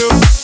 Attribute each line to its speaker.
Speaker 1: do.